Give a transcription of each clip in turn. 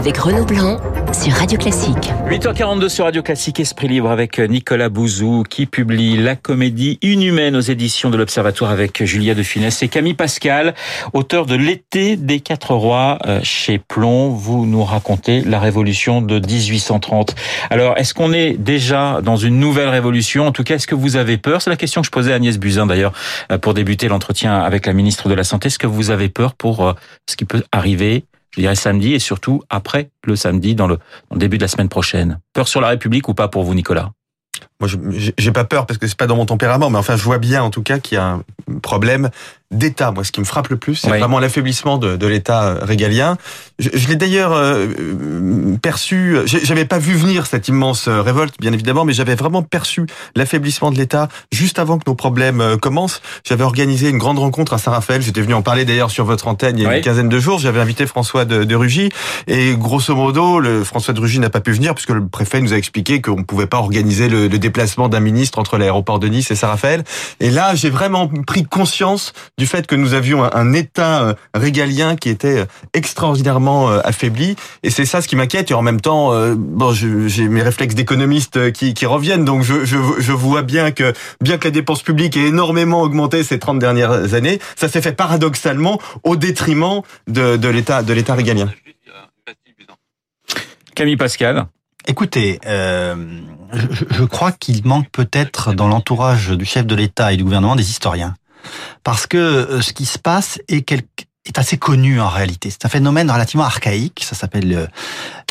avec Renaud Blanc sur Radio Classique. 8h42 sur Radio Classique Esprit Libre avec Nicolas Bouzou qui publie la comédie Inhumaine aux éditions de l'Observatoire avec Julia de Funès et Camille Pascal, auteur de L'été des quatre rois euh, chez Plomb. Vous nous racontez la révolution de 1830. Alors, est-ce qu'on est déjà dans une nouvelle révolution? En tout cas, est-ce que vous avez peur? C'est la question que je posais à Agnès Buzyn d'ailleurs euh, pour débuter l'entretien avec la ministre de la Santé. Est-ce que vous avez peur pour euh, ce qui peut arriver je dirais samedi et surtout après le samedi dans le, début de la semaine prochaine. Peur sur la République ou pas pour vous, Nicolas? Moi, j'ai pas peur parce que c'est pas dans mon tempérament, mais enfin, je vois bien en tout cas qu'il y a un problème d'État. Moi, ce qui me frappe le plus, c'est vraiment l'affaiblissement de, de l'État euh, régalien. Je, je l'ai d'ailleurs euh, perçu. J'avais pas vu venir cette immense euh, révolte, bien évidemment, mais j'avais vraiment perçu l'affaiblissement de l'État juste avant que nos problèmes euh, commencent. J'avais organisé une grande rencontre à Saint-Raphaël. J'étais venu en parler d'ailleurs sur votre antenne il y a une quinzaine de jours. J'avais invité François de, de, Rugy et grosso modo, le François de Rugy n'a pas pu venir puisque le préfet nous a expliqué qu'on ne pouvait pas organiser le, le déplacement d'un ministre entre l'aéroport de Nice et Saint-Raphaël. Et là, j'ai vraiment pris conscience du fait que nous avions un, État euh, régalien qui était euh, extraordinairement euh, affaibli. Et c'est ça ce qui m'inquiète. Et en même temps, bon, j'ai mes réflexes d'économiste qui, qui, reviennent. Donc je, je, je, vois bien que bien que la dépense publique ait énormément augmenté ces 30 dernières années, ça s'est fait paradoxalement au détriment de, de l'État de l'État régalien. Camille Pascal. Écoutez, euh, je, je, crois qu'il manque peut-être dans l'entourage du chef de l'État et du gouvernement des historiens parce que euh, ce qui se passe est, assez connu en réalité. C'est un phénomène relativement archaïque. Ça s'appelle euh,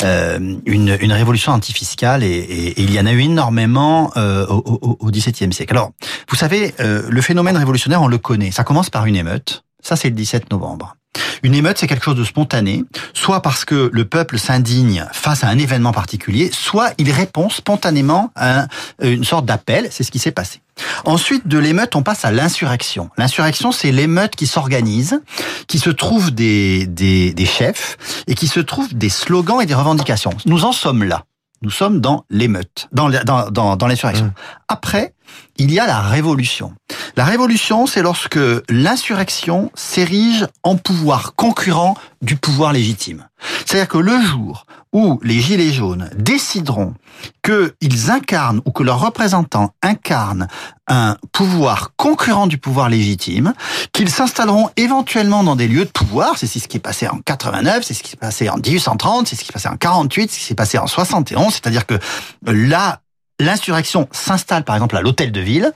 euh une, révolution antifiscale et, et, il y en a eu énormément au, XVIIe siècle. Alors, vous savez, le phénomène révolutionnaire, on le connaît. Ça commence par une émeute. Ça, c'est le 17 novembre. Une émeute, c'est quelque chose de spontané, soit parce que le peuple s'indigne face à un événement particulier, soit il répond spontanément à une sorte d'appel. C'est ce qui s'est passé. Ensuite, de l'émeute, on passe à l'insurrection. L'insurrection, c'est l'émeute qui s'organise, qui se trouve des, des, des chefs et qui se trouve des slogans et des revendications. Nous en sommes là. Nous sommes dans l'émeute, dans, dans, dans, dans l'insurrection. Mmh. Après, il y a la révolution. La révolution, c'est lorsque l'insurrection s'érige en pouvoir concurrent du pouvoir légitime. C'est-à-dire que le jour où les Gilets jaunes décideront qu'ils incarnent ou que leurs représentants incarnent un pouvoir concurrent du pouvoir légitime, qu'ils s'installeront éventuellement dans des lieux de pouvoir, c'est ce qui est passé en 89, c'est ce qui s'est passé en 1830, c'est ce qui s'est passé en 48, c'est ce qui s'est passé en 71, c'est-à-dire que là, l'insurrection s'installe par exemple à l'hôtel de ville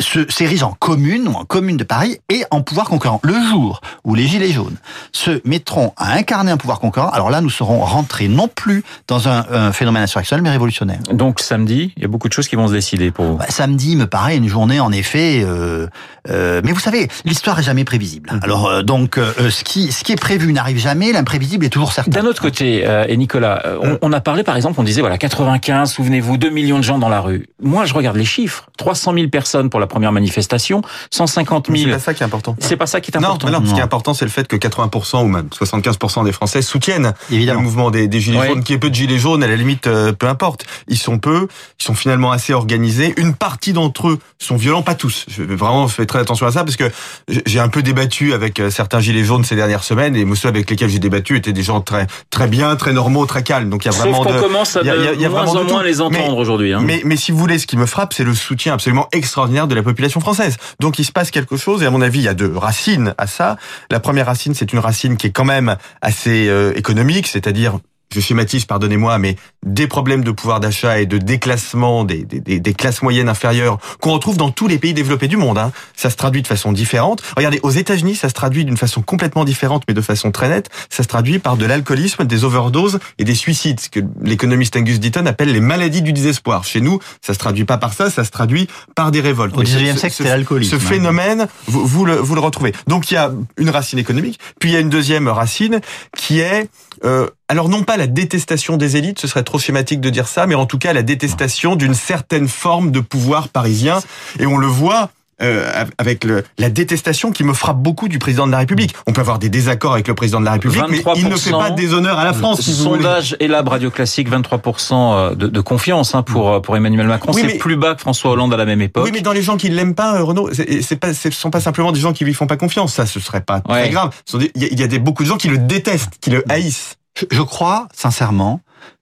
s'érige en commune ou en commune de Paris et en pouvoir concurrent. Le jour où les Gilets jaunes se mettront à incarner un pouvoir concurrent, alors là, nous serons rentrés non plus dans un, un phénomène insurrectionnel, mais révolutionnaire. Donc samedi, il y a beaucoup de choses qui vont se décider pour vous. Bah, samedi me paraît une journée en effet, euh, euh, mais vous savez, l'histoire est jamais prévisible. Mmh. Alors euh, donc, euh, ce qui ce qui est prévu n'arrive jamais, l'imprévisible est toujours certain. D'un autre côté, euh, et Nicolas, on, on, a parlé par exemple, on disait voilà 95, souvenez-vous, 2 millions de gens dans la rue. Moi, je regarde les chiffres, 300 000 personnes pour la première manifestation, 150 000. C'est pas ça qui est important. C'est pas ça qui est important. Non, non, ce qui est important, c'est le fait que 80% ou même 75% des Français soutiennent Évidemment. le mouvement des, des gilets ouais. jaunes. Qui est peu de gilets jaunes, à la limite, euh, peu importe. Ils sont peu, ils sont finalement assez organisés. Une partie d'entre eux sont violents, pas tous. Je vais vraiment faire très attention à ça parce que j'ai un peu débattu avec euh, certains gilets jaunes ces dernières semaines et ceux avec lesquels j'ai débattu étaient des gens très très bien, très normaux, très calmes. Donc il y a vraiment Sauf de, commence à de, y a, y a, y a moins en moins les entendre aujourd'hui. Hein. Mais, mais si vous voulez, ce qui me frappe, c'est le soutien absolument extraordinaire de la population française. Donc il se passe quelque chose, et à mon avis, il y a deux racines à ça. La première racine, c'est une racine qui est quand même assez euh, économique, c'est-à-dire je schématise, pardonnez-moi, mais des problèmes de pouvoir d'achat et de déclassement des, des, des, classes moyennes inférieures qu'on retrouve dans tous les pays développés du monde. Hein. Ça se traduit de façon différente. Regardez, aux États-Unis, ça se traduit d'une façon complètement différente, mais de façon très nette. Ça se traduit par de l'alcoolisme, des overdoses et des suicides, ce que l'économiste Angus Deaton appelle les maladies du désespoir. Chez nous, ça se traduit pas par ça, ça se traduit par des révoltes. Au 19e siècle, c'est l'alcoolisme. Ce phénomène, vous, vous, le, vous le retrouvez. Donc il y a une racine économique, puis il y a une deuxième racine qui est euh, alors non pas la détestation des élites, ce serait trop schématique de dire ça, mais en tout cas la détestation d'une certaine forme de pouvoir parisien. Et on le voit euh, avec le, la détestation qui me frappe beaucoup du président de la République. On peut avoir des désaccords avec le président de la République, mais il ne fait pas des honneurs à la France. Si sondage et la Radio Classique, 23% de, de confiance hein, pour pour Emmanuel Macron. Oui, c'est plus bas que François Hollande à la même époque. Oui, mais dans les gens qui l'aiment pas, Renaud, c'est pas, ce sont pas simplement des gens qui lui font pas confiance. Ça, ce serait pas ouais. très grave. Il y a, y a des, beaucoup de gens qui le détestent, qui le haïssent. Je crois sincèrement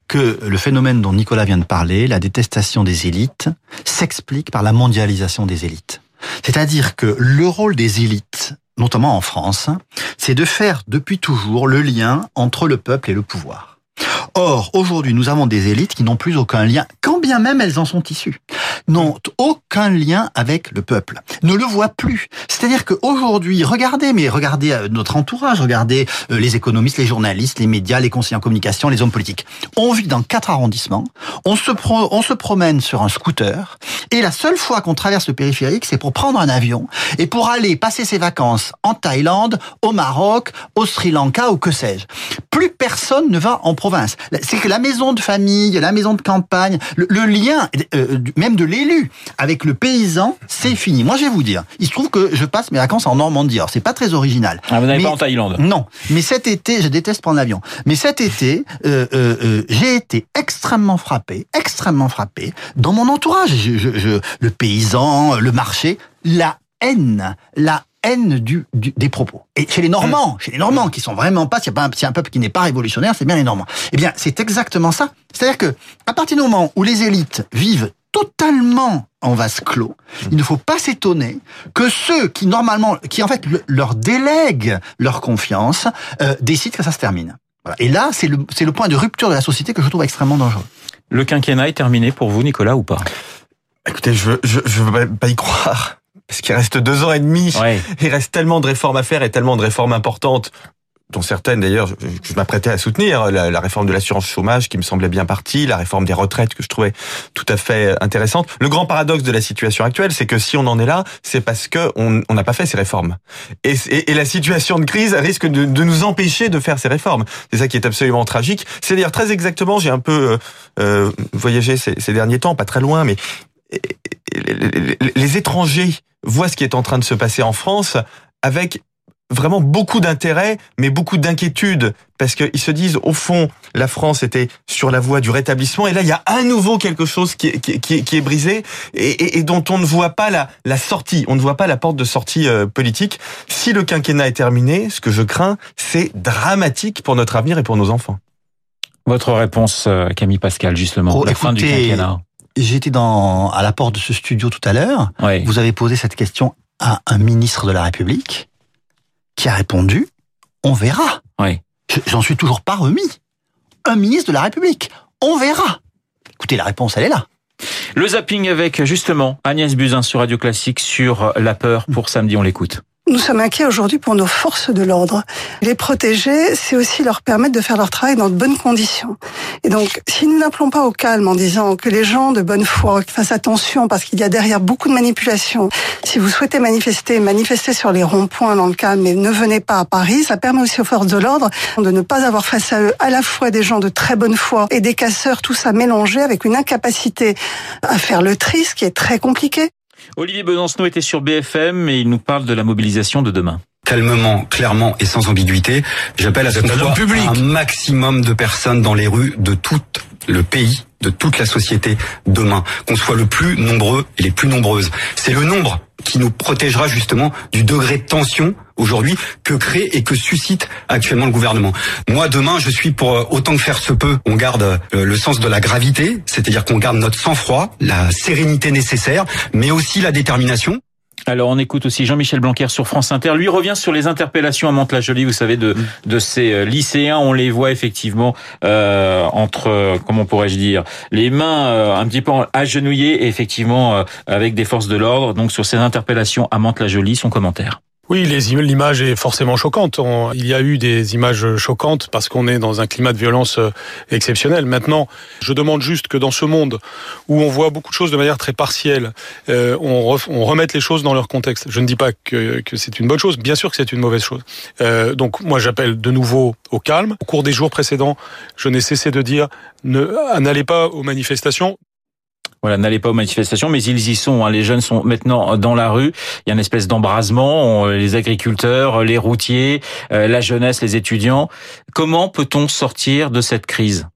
que le phénomène dont Nicolas vient de parler, la détestation des élites, s'explique par la mondialisation des élites. C'est-à-dire que le rôle des élites, notamment en France, c'est de faire depuis toujours le lien entre le peuple et le pouvoir. Or, aujourd'hui, nous avons des élites qui n'ont plus aucun lien, quand bien même elles en sont issues, n'ont aucun lien avec le peuple, ne le voient plus. C'est-à-dire qu'aujourd'hui, regardez, mais regardez euh, notre entourage, regardez euh, les économistes, les journalistes, les médias, les conseillers en communication, les hommes politiques. On vit dans quatre arrondissements, on se, promène sur un scooter, et la seule fois qu'on traverse le périphérique, c'est pour prendre un avion et pour aller passer ses vacances en Thaïlande, au Maroc, au Sri Lanka ou que sais-je. Plus personne ne va en province c'est que la maison de famille, la maison de campagne, le, lien euh, même de l'élu avec le paysan, c'est fini. Moi, je vais vous dire, il se trouve que je passe mes vacances en Normandie. Alors, c'est pas très original. Ah, vous n'allez pas en Thaïlande Non, mais cet été, je déteste prendre l'avion. Mais cet été, euh, euh, j'ai été extrêmement frappé, extrêmement frappé dans mon entourage. je, le paysan, le marché, la haine, la haine du, des propos. Et chez les Normands, chez les Normands, qui sont vraiment pas, s'il y a pas un, peuple qui n'est pas révolutionnaire, c'est bien les Normands. Eh bien, c'est exactement ça. C'est-à-dire que, à partir du moment où les élites vivent totalement en vase clos, hmm. il ne faut pas s'étonner que ceux qui normalement, qui en fait leur délèguent leur confiance, euh, décident que ça se termine. Et là, c'est le, c'est le point de rupture de la société que je trouve extrêmement dangereux. Le quinquennat est terminé pour vous, Nicolas, ou pas? Écoutez, je je veux pas y croire parce qu'il reste deux ans et demi. Il reste tellement de réformes à faire et tellement de réformes importantes dont certaines d'ailleurs je, m'apprêtais à soutenir, la, réforme de l'assurance chômage qui me semblait bien partie, la réforme des retraites que je trouvais tout à fait intéressante. Le grand paradoxe de la situation actuelle, c'est que si on en est là, c'est parce que on n'a pas fait ces réformes. Et, la situation de crise risque de, nous empêcher de faire ces réformes. C'est ça qui est absolument tragique. C'est d'ailleurs très exactement, j'ai un peu euh, euh voyagé ces derniers temps, pas très loin, mais les étrangers voient ce qui est en train de se passer en France avec vraiment beaucoup d'intérêt, mais beaucoup d'inquiétude, parce qu'ils se disent, au fond, la France était sur la voie du rétablissement, et là, il y a à nouveau quelque chose qui est, qui est, brisé, et, dont on ne voit pas la, la sortie, on ne voit pas la porte de sortie euh, politique. Si le quinquennat est terminé, ce que je crains, c'est dramatique pour notre avenir et pour nos enfants. Votre réponse, euh, Camille Pascal, justement, oh, la fin du quinquennat. J'étais dans à la porte de ce studio tout à l'heure. Vous avez posé cette question à un ministre de la République qui a répondu "On verra." Oui. J'en suis toujours pas remis. Un ministre de la République. On verra. Écoutez, la réponse, elle est là. Le zapping avec justement Agnès Buzyn sur Radio Classique sur la peur pour samedi. On l'écoute. Nous sommes inquiets aujourd'hui pour nos forces de l'ordre. Les protéger, c'est aussi leur permettre de faire leur travail dans de bonnes conditions. Et donc, si nous n'appelons pas au calme en disant que les gens de bonne foi fassent attention parce qu'il y a derrière beaucoup de manipulations, si vous souhaitez manifester, manifestez sur les ronds-points dans le calme, mais ne venez pas à Paris, ça permet aussi aux forces de l'ordre de ne pas avoir face à eux à la fois des gens de très bonne foi et des casseurs, tout ça mélangé avec une incapacité à faire le tri, ce qui est très compliqué. Olivier Besancenot était sur BFM et il nous parle de la mobilisation de demain calmement, clairement et sans ambiguïté, j'appelle à ce qu'on un maximum de personnes dans les rues de tout le pays, de toute la société demain, qu'on soit le plus nombreux et les plus nombreuses. C'est le nombre qui nous protégera justement du degré de tension aujourd'hui que crée et que suscite actuellement le gouvernement. Moi, demain, je suis pour euh, autant que faire se peut, on garde euh, le sens de la gravité, c'est-à-dire qu'on garde notre sang-froid, la sérénité nécessaire, mais aussi la détermination. Alors on écoute aussi Jean-Michel Blanquer sur France Inter. Lui revient sur les interpellations à Mantes-la-Jolie, vous savez, de, de ces euh, lycéens. On les voit effectivement euh, entre, comment pourrais-je dire, les mains euh, un petit peu agenouillées, et effectivement avec des forces de l'ordre. Donc sur ces interpellations à Mantes-la-Jolie, son commentaire. Oui, l'image est forcément choquante. il y a eu des images choquantes parce qu'on est dans un climat de violence euh, exceptionnel. Maintenant, je demande juste que dans ce monde où on voit beaucoup de choses de manière très partielle, euh, on, remette les choses dans leur contexte. Je ne dis pas que, c'est une bonne chose, bien sûr que c'est une mauvaise chose. Euh, donc moi, j'appelle de nouveau au calme. Au cours des jours précédents, je n'ai cessé de dire n'allez pas aux manifestations. Voilà, n'allez pas aux manifestations, mais ils y sont. Hein. Les jeunes sont maintenant dans la rue. Il y a une espèce d'embrasement. Les agriculteurs, les routiers, euh, la jeunesse, les étudiants. Comment peut-on sortir de cette crise?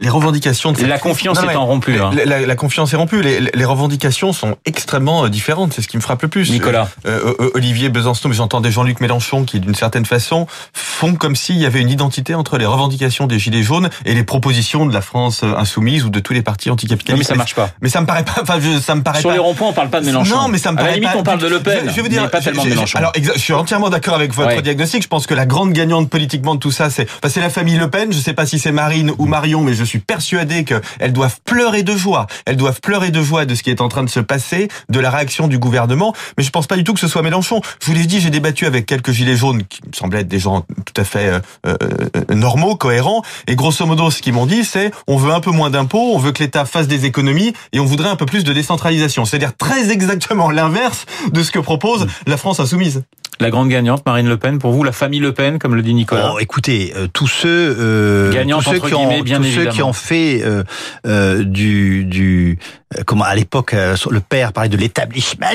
Les revendications de la confiance est rompue. Hein. La, la, confiance est rompue. Les, les, revendications sont extrêmement euh, différentes. C'est ce qui me frappe le plus. Nicolas, euh, euh, Olivier Besançon, mais j'entendais Jean-Luc Mélenchon qui, d'une certaine façon, font comme s'il y avait une identité entre les revendications des gilets jaunes et les propositions de la France insoumise ou de tous les partis anticapitalistes. mais ça marche pas. Mais ça me paraît pas. Enfin, je, ça me paraît Sur les ronds-points, on parle pas de Mélenchon. Non, mais ça me paraît à la limite, on parle de Le Pen. Je, veux dire, pas tellement de Mélenchon. Alors, je suis entièrement d'accord avec votre diagnostic. Je pense que la grande gagnante politiquement de tout ça, c'est, enfin, c'est la famille Le Pen. Je sais pas si c'est Marine ou Marion, mais je suis persuadé qu'elles doivent pleurer de joie. Elles doivent pleurer de joie de ce qui est en train de se passer, de la réaction du gouvernement. Mais je pense pas du tout que ce soit Mélenchon. Je vous l'ai dit, j'ai débattu avec quelques gilets jaunes qui me semblaient être des gens tout à fait euh, euh, normaux, cohérents. Et grosso modo, ce qu'ils m'ont dit, c'est on veut un peu moins d'impôts, on veut que l'État fasse des économies et on voudrait un peu plus de décentralisation. C'est-à-dire très exactement l'inverse de ce que propose la France insoumise. La grande gagnante, Marine Le Pen, pour vous, la famille Le Pen, comme le dit Nicolas. Oh, écoutez, euh, tous ceux, euh, tous ceux qui ont, tous ceux qui ont fait euh, euh du, du, euh, comment à l'époque le père parlait de l'établissement.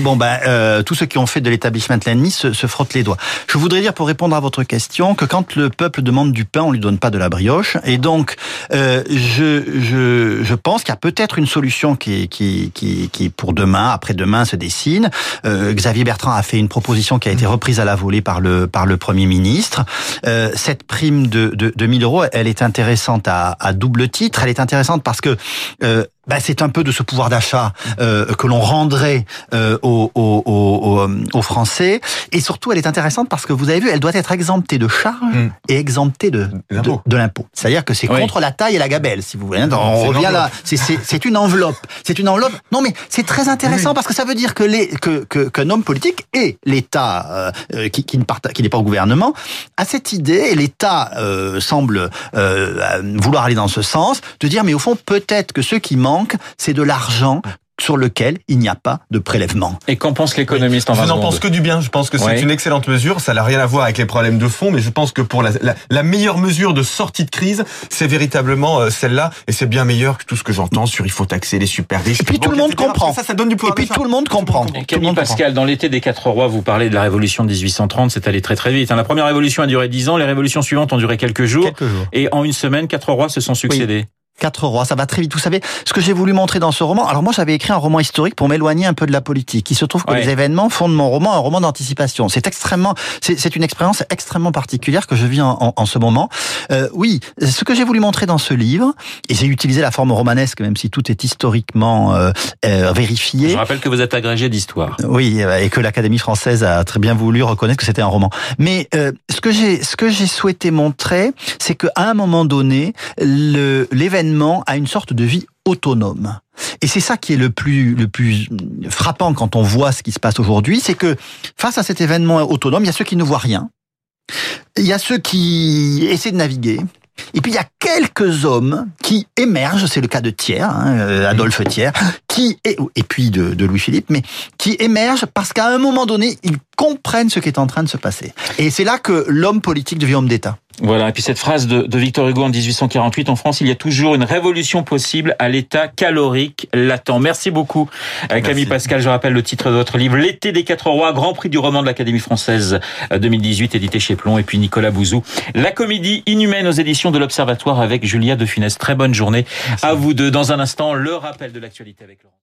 Bon ben, tous ceux qui ont fait de l'établissement l'ennemi se, se frottent les doigts. Je voudrais dire pour répondre à votre question que quand le peuple demande du pain, on lui donne pas de la brioche. Et donc, je, je, je pense qu'il y a peut-être une solution qui, qui, qui, qui pour demain, après-demain, se dessine. Xavier Bertrand a fait une proposition qui a été reprise à la volée par le par le Premier ministre. Euh, cette prime de, de, de 1000 euros, elle est intéressante à, à double titre. Elle est intéressante parce que euh, bah, c'est un peu de ce pouvoir d'achat euh, que l'on rendrait euh, aux, aux, aux, aux, Français. Et surtout, elle est intéressante parce que vous avez vu, elle doit être exemptée de charges mm. et exemptée de, de, l'impôt. C'est-à-dire que c'est contre la taille et la gabelle, si vous voulez. On revient là. C'est une enveloppe. C'est une enveloppe. Non, mais c'est très intéressant parce que ça veut dire que les que qu'un homme politique et l'État euh, qui, qui ne qui n'est pas au gouvernement a cette idée et l'État euh, semble euh, vouloir aller dans ce sens de dire mais au fond peut-être que ceux qui c'est de l'argent sur lequel il n'y a pas de prélèvement. Et qu'en pense l'économiste en Je n'en pense que du bien. Je pense que c'est une excellente mesure. Ça n'a rien à voir avec les problèmes de fond, mais je pense que pour la, la, meilleure mesure de sortie de crise, c'est véritablement euh, celle-là, et c'est bien meilleur que tout ce que j'entends sur il faut taxer les super riches. Et puis tout le monde comprend. Ça, ça donne du pouvoir. Et puis tout le monde comprend. Camille Pascal, dans l'été des quatre rois, vous parlez de la révolution de 1830, c'est allé très très vite. Hein. La première révolution a duré dix ans, les révolutions suivantes ont duré quelques jours. Quelques jours. Et en une semaine, quatre rois se sont succédés. Quatre rois, ça va très vite. Vous savez, ce que j'ai voulu montrer dans ce roman, alors moi j'avais écrit un roman historique pour m'éloigner un peu de la politique. Il se trouve que les événements font de mon roman un roman d'anticipation. C'est extrêmement, c'est une expérience extrêmement particulière que je vis en, en, ce moment. Euh, oui, ce que j'ai voulu montrer dans ce livre, et j'ai utilisé la forme romanesque, même si tout est historiquement euh, euh, vérifié. Je rappelle que vous êtes agrégé d'histoire. Oui, et que l'Académie française a très bien voulu reconnaître que c'était un roman. Mais euh, ce que j'ai, ce que j'ai souhaité montrer, c'est qu'à un moment donné, l'événement à une sorte de vie autonome. Et c'est ça qui est le plus, le plus frappant quand on voit ce qui se passe aujourd'hui, c'est que face à cet événement autonome, il y a ceux qui ne voient rien, il y a ceux qui essaient de naviguer, et puis il y a quelques hommes qui émergent, c'est le cas de Thiers, hein, euh, Adolphe Thiers, qui et, et puis de, de Louis-Philippe, mais qui émergent parce qu'à un moment donné, ils comprennent ce qui est en train de se passer. Et c'est là que l'homme politique devient homme d'État. Voilà, et puis cette phrase de, de, Victor Hugo en 1848, en France, il y a toujours une révolution possible à l'état calorique latent. Merci beaucoup, euh, Camille Pascal. Je rappelle le titre de votre livre, L'été des quatre rois, Grand Prix du roman de l'Académie française 2018, euh, édité chez Plomb, et puis Nicolas Bouzou. La comédie inhumaine aux éditions de l'Observatoire avec Julia de Funès. Très bonne journée à vous deux. Dans un instant, le rappel de l'actualité avec Laurent.